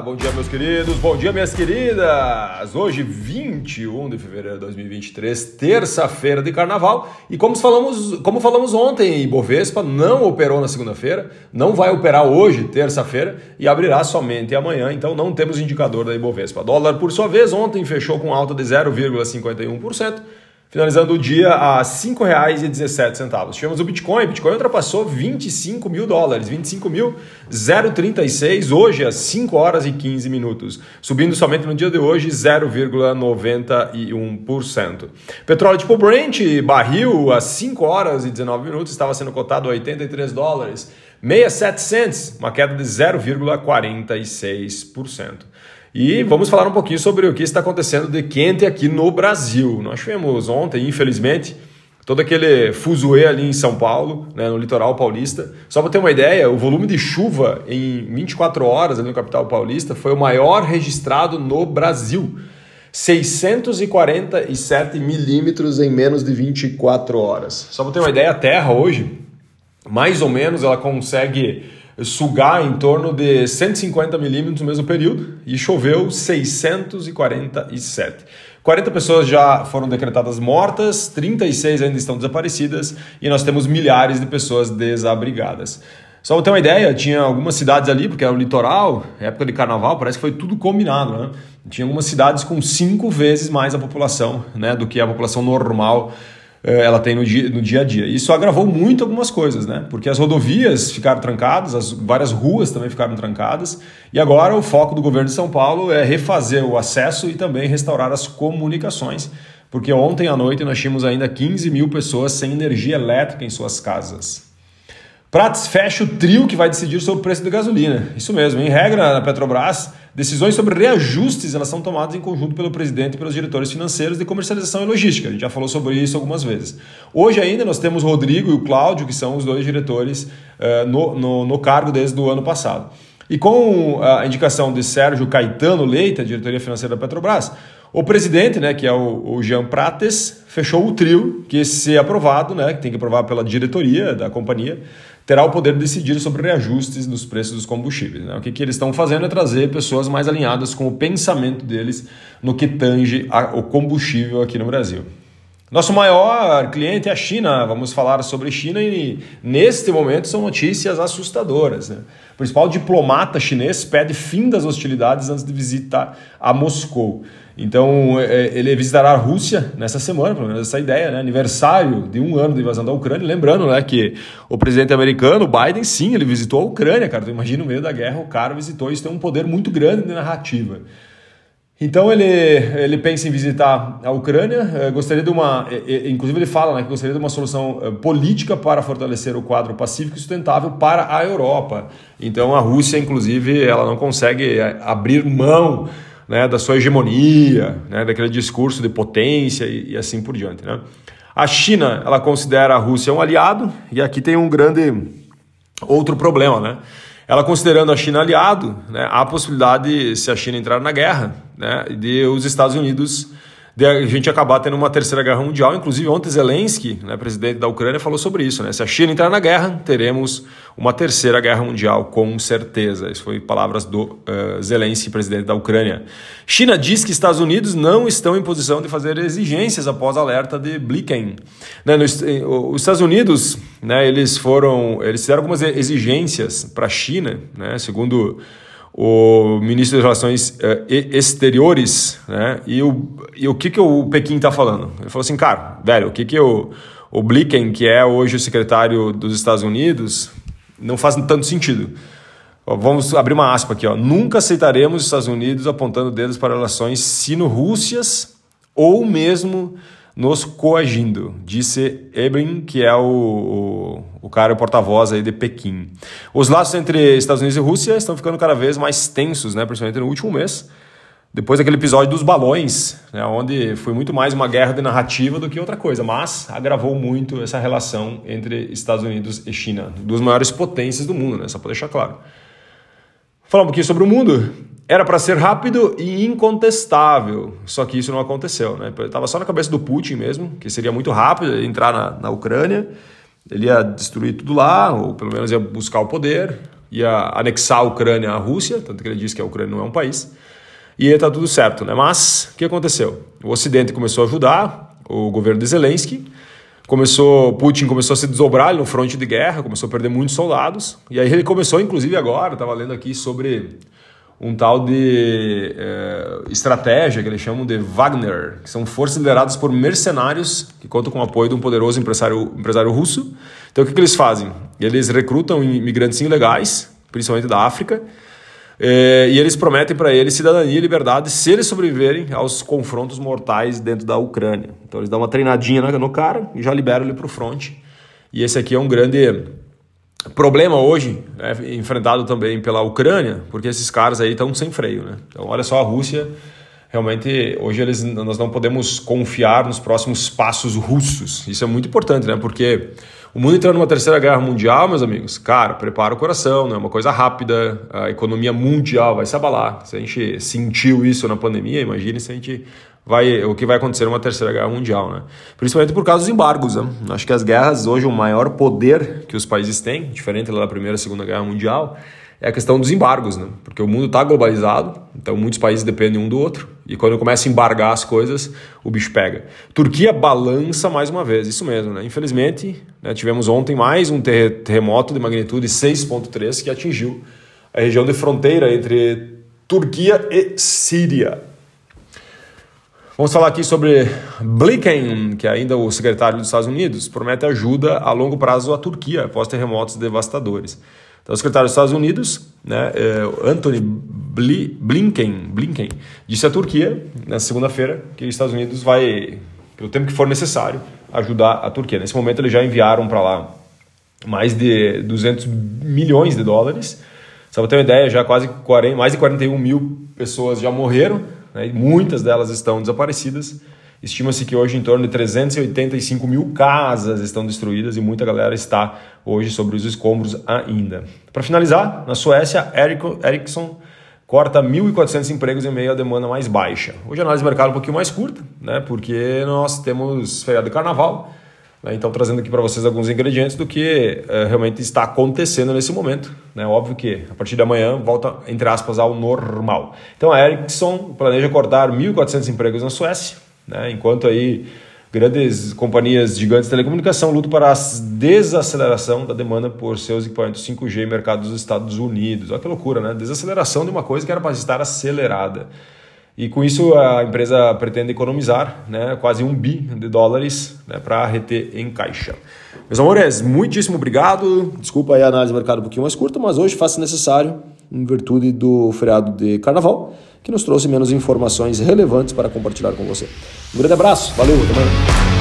bom dia meus queridos, bom dia minhas queridas. Hoje 21 de fevereiro de 2023, terça-feira de carnaval, e como falamos, como falamos ontem, Ibovespa não operou na segunda-feira, não vai operar hoje, terça-feira, e abrirá somente amanhã, então não temos indicador da Ibovespa. Dólar por sua vez ontem fechou com alta de 0,51%. Finalizando o dia a R$ 5,17. Tivemos o Bitcoin. O Bitcoin ultrapassou 25 mil dólares, 25.036 hoje às 5 horas e 15 minutos, subindo somente no dia de hoje 0,91%. Petróleo tipo Brent, barril às 5 horas e 19 minutos, estava sendo cotado a 83 dólares, 67 cents, uma queda de 0,46%. E vamos falar um pouquinho sobre o que está acontecendo de quente aqui no Brasil. Nós tivemos ontem, infelizmente, todo aquele fuzuê ali em São Paulo, né, no litoral paulista. Só para ter uma ideia, o volume de chuva em 24 horas ali no capital paulista foi o maior registrado no Brasil. 647 milímetros em menos de 24 horas. Só para ter uma ideia, a Terra hoje, mais ou menos, ela consegue sugar em torno de 150 milímetros no mesmo período e choveu 647. 40 pessoas já foram decretadas mortas, 36 ainda estão desaparecidas e nós temos milhares de pessoas desabrigadas. Só para ter uma ideia, tinha algumas cidades ali, porque era o litoral, época de carnaval, parece que foi tudo combinado, né? Tinha algumas cidades com cinco vezes mais a população né, do que a população normal ela tem no dia, no dia a dia. Isso agravou muito algumas coisas, né? Porque as rodovias ficaram trancadas, as várias ruas também ficaram trancadas, e agora o foco do governo de São Paulo é refazer o acesso e também restaurar as comunicações, porque ontem à noite nós tínhamos ainda 15 mil pessoas sem energia elétrica em suas casas. Prates fecha o trio que vai decidir sobre o preço da gasolina. Isso mesmo, em regra, na Petrobras, decisões sobre reajustes elas são tomadas em conjunto pelo presidente e pelos diretores financeiros de comercialização e logística. A gente já falou sobre isso algumas vezes. Hoje ainda nós temos o Rodrigo e o Cláudio, que são os dois diretores uh, no, no, no cargo desde o ano passado. E com a indicação de Sérgio Caetano Leite, a diretoria financeira da Petrobras, o presidente, né, que é o, o Jean Prates, fechou o trio que, se aprovado, né, que tem que aprovar pela diretoria da companhia, terá o poder de decidir sobre reajustes dos preços dos combustíveis. Né? O que, que eles estão fazendo é trazer pessoas mais alinhadas com o pensamento deles no que tange a, o combustível aqui no Brasil. Nosso maior cliente é a China. Vamos falar sobre China e neste momento são notícias assustadoras. Né? O principal diplomata chinês pede fim das hostilidades antes de visitar a Moscou. Então, é, ele visitará a Rússia nessa semana, pelo menos essa ideia, né? aniversário de um ano da invasão da Ucrânia. Lembrando né, que o presidente americano, Biden, sim, ele visitou a Ucrânia, cara. Então, imagina, no meio da guerra, o cara visitou. Isso tem um poder muito grande de narrativa. Então ele, ele pensa em visitar a Ucrânia, eh, gostaria de uma, inclusive ele fala né, que gostaria de uma solução eh, política para fortalecer o quadro pacífico e sustentável para a Europa. Então a Rússia, inclusive, ela não consegue eh, abrir mão né, da sua hegemonia, né, daquele discurso de potência e, e, assim por diante. Né? A China ela considera a Rússia um aliado e aqui tem um grande outro problema, né? Ela considerando a China aliado, né, há a possibilidade, se a China entrar na guerra, né, de os Estados Unidos de a gente acabar tendo uma terceira guerra mundial. Inclusive, ontem Zelensky, né, presidente da Ucrânia, falou sobre isso. Né? Se a China entrar na guerra, teremos uma terceira guerra mundial, com certeza. Isso foi palavras do uh, Zelensky, presidente da Ucrânia. China diz que Estados Unidos não estão em posição de fazer exigências após alerta de Blinken. Né, nos, os Estados Unidos, né, eles foram, eles fizeram algumas exigências para a China, né, segundo o ministro das Relações uh, Exteriores, né? E o, e o que, que o Pequim está falando? Ele falou assim, cara, velho, o que, que o, o Blinken, que é hoje o secretário dos Estados Unidos, não faz tanto sentido. Vamos abrir uma aspa aqui, ó. Nunca aceitaremos os Estados Unidos apontando dedos para relações sino-rússias ou mesmo nos coagindo, disse Ebrin, que é o, o, o cara, o porta-voz aí de Pequim. Os laços entre Estados Unidos e Rússia estão ficando cada vez mais tensos, né, principalmente no último mês, depois daquele episódio dos balões, né, onde foi muito mais uma guerra de narrativa do que outra coisa, mas agravou muito essa relação entre Estados Unidos e China, duas maiores potências do mundo, né, só para deixar claro. Falar um pouquinho sobre o mundo. Era para ser rápido e incontestável, só que isso não aconteceu. Né? Estava só na cabeça do Putin mesmo, que seria muito rápido entrar na, na Ucrânia, ele ia destruir tudo lá, ou pelo menos ia buscar o poder. ia anexar a Ucrânia à Rússia, tanto que ele disse que a Ucrânia não é um país, e ia estar tá tudo certo, né? Mas o que aconteceu? O Ocidente começou a ajudar o governo de Zelensky, começou Putin começou a se desdobrar no fronte de guerra, começou a perder muitos soldados, e aí ele começou, inclusive agora, estava lendo aqui sobre um tal de é, estratégia que eles chamam de Wagner, que são forças lideradas por mercenários que contam com o apoio de um poderoso empresário, empresário russo. Então o que, que eles fazem? Eles recrutam imigrantes ilegais, principalmente da África, é, e eles prometem para eles cidadania e liberdade se eles sobreviverem aos confrontos mortais dentro da Ucrânia. Então eles dão uma treinadinha no cara e já liberam ele para o fronte. E esse aqui é um grande problema hoje, é enfrentado também pela Ucrânia, porque esses caras aí estão sem freio. Né? Então olha só a Rússia realmente hoje eles, nós não podemos confiar nos próximos passos russos. Isso é muito importante, né? Porque o mundo entrando numa terceira guerra mundial, meus amigos, cara, prepara o coração, não é uma coisa rápida, a economia mundial vai se abalar. Se a gente sentiu isso na pandemia, imagine se a gente vai o que vai acontecer numa terceira guerra mundial, né? Principalmente por causa dos embargos, né? Acho que as guerras hoje o maior poder que os países têm, diferente da primeira e segunda guerra mundial, é a questão dos embargos, né? Porque o mundo está globalizado, então muitos países dependem um do outro. E quando começa a embargar as coisas, o bicho pega. Turquia balança mais uma vez, isso mesmo, né? Infelizmente, né, tivemos ontem mais um terremoto de magnitude 6.3 que atingiu a região de fronteira entre Turquia e Síria. Vamos falar aqui sobre Blinken, que é ainda o secretário dos Estados Unidos, promete ajuda a longo prazo à Turquia após terremotos devastadores. Então, o secretário dos Estados Unidos, né, é, Anthony Blinken, Blinken, disse à Turquia, na segunda-feira, que os Estados Unidos vai, pelo tempo que for necessário, ajudar a Turquia. Nesse momento, eles já enviaram para lá mais de 200 milhões de dólares. Só para ter uma ideia, já quase 40, mais de 41 mil pessoas já morreram, né, muitas delas estão desaparecidas. Estima-se que hoje em torno de 385 mil casas estão destruídas e muita galera está hoje sobre os escombros ainda. Para finalizar, na Suécia, Ericsson corta 1.400 empregos em meio à demanda mais baixa. Hoje a análise de mercado é um pouquinho mais curta, né, porque nós temos feriado de carnaval, né, então trazendo aqui para vocês alguns ingredientes do que é, realmente está acontecendo nesse momento. Né, óbvio que a partir de amanhã volta, entre aspas, ao normal. Então a Ericsson planeja cortar 1.400 empregos na Suécia, né? Enquanto aí grandes companhias gigantes de telecomunicação lutam para a desaceleração da demanda por seus equipamentos 5G em mercado dos Estados Unidos. Olha que loucura, né? Desaceleração de uma coisa que era para estar acelerada. E com isso a empresa pretende economizar né, quase um bi de dólares né, para reter em caixa. Meus amores, muitíssimo obrigado. Desculpa aí a análise do mercado um pouquinho mais curta, mas hoje faço necessário em virtude do feriado de carnaval que nos trouxe menos informações relevantes para compartilhar com você. Um grande abraço, valeu, até amanhã.